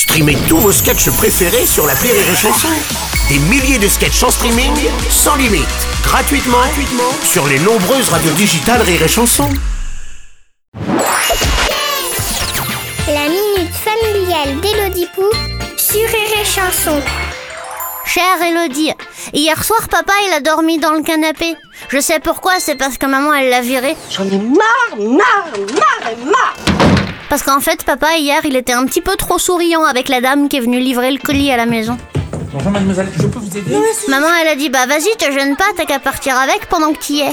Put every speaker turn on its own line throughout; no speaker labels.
Streamez tous vos sketchs préférés sur la Rire et Chanson. Des milliers de sketchs en streaming, sans limite, gratuitement, gratuitement sur les nombreuses radios digitales Rire et Chanson.
La minute familiale d'Élodie Pou sur Rire et Chanson.
Chère Elodie, hier soir papa il a dormi dans le canapé. Je sais pourquoi, c'est parce que maman elle l'a viré.
J'en ai marre, marre, marre et marre
Parce qu'en fait papa hier il était un petit peu trop souriant avec la dame qui est venue livrer le colis à la maison.
Bonjour mademoiselle, je peux vous aider
Maman elle a dit bah vas-y te gêne pas, t'as qu'à partir avec pendant que t'y es.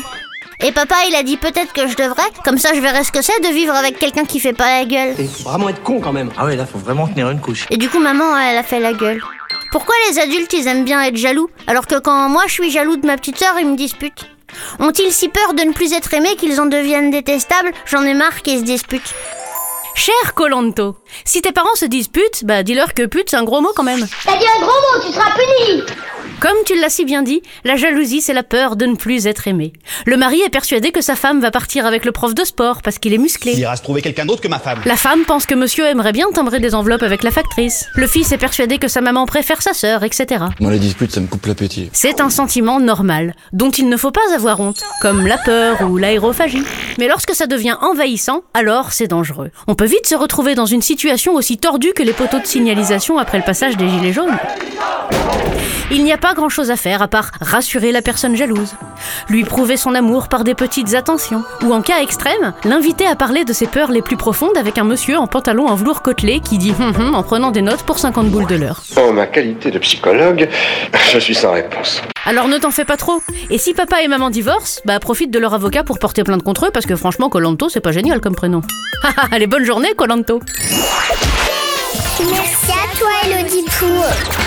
Et papa il a dit peut-être que je devrais, comme ça je verrai ce que c'est de vivre avec quelqu'un qui fait pas la gueule.
Il faut vraiment être con quand même.
Ah ouais, là faut vraiment tenir une couche.
Et du coup maman elle a fait la gueule. Pourquoi les adultes ils aiment bien être jaloux alors que quand moi je suis jaloux de ma petite sœur ils me disputent? Ont-ils si peur de ne plus être aimés qu'ils en deviennent détestables? J'en ai marre qu'ils se disputent.
Cher Colanto, si tes parents se disputent, bah dis-leur que pute c'est un gros mot quand même.
T'as dit un gros mot, tu seras puni
Comme tu l'as si bien dit, la jalousie c'est la peur de ne plus être aimé. Le mari est persuadé que sa femme va partir avec le prof de sport parce qu'il est musclé.
Il ira se trouver quelqu'un d'autre que ma femme.
La femme pense que monsieur aimerait bien timbrer des enveloppes avec la factrice. Le fils est persuadé que sa maman préfère sa sœur, etc.
Moi, les disputes, ça me coupe l'appétit.
C'est un sentiment normal, dont il ne faut pas avoir honte, comme la peur ou l'aérophagie. Mais lorsque ça devient envahissant, alors c'est dangereux. On peut vite se retrouver dans une situation aussi tordue que les poteaux de signalisation après le passage des gilets jaunes. Il n'y a pas grand chose à faire à part rassurer la personne jalouse, lui prouver son amour par des petites attentions, ou en cas extrême, l'inviter à parler de ses peurs les plus profondes avec un monsieur en pantalon en velours côtelé qui dit hum hum en prenant des notes pour 50 boules de l'heure.
En ma qualité de psychologue, je suis sans réponse.
Alors ne t'en fais pas trop. Et si papa et maman divorcent, bah profite de leur avocat pour porter plainte contre eux parce que franchement Colanto c'est pas génial comme prénom. Allez bonne journée Colanto.
Merci à toi Élodie Pou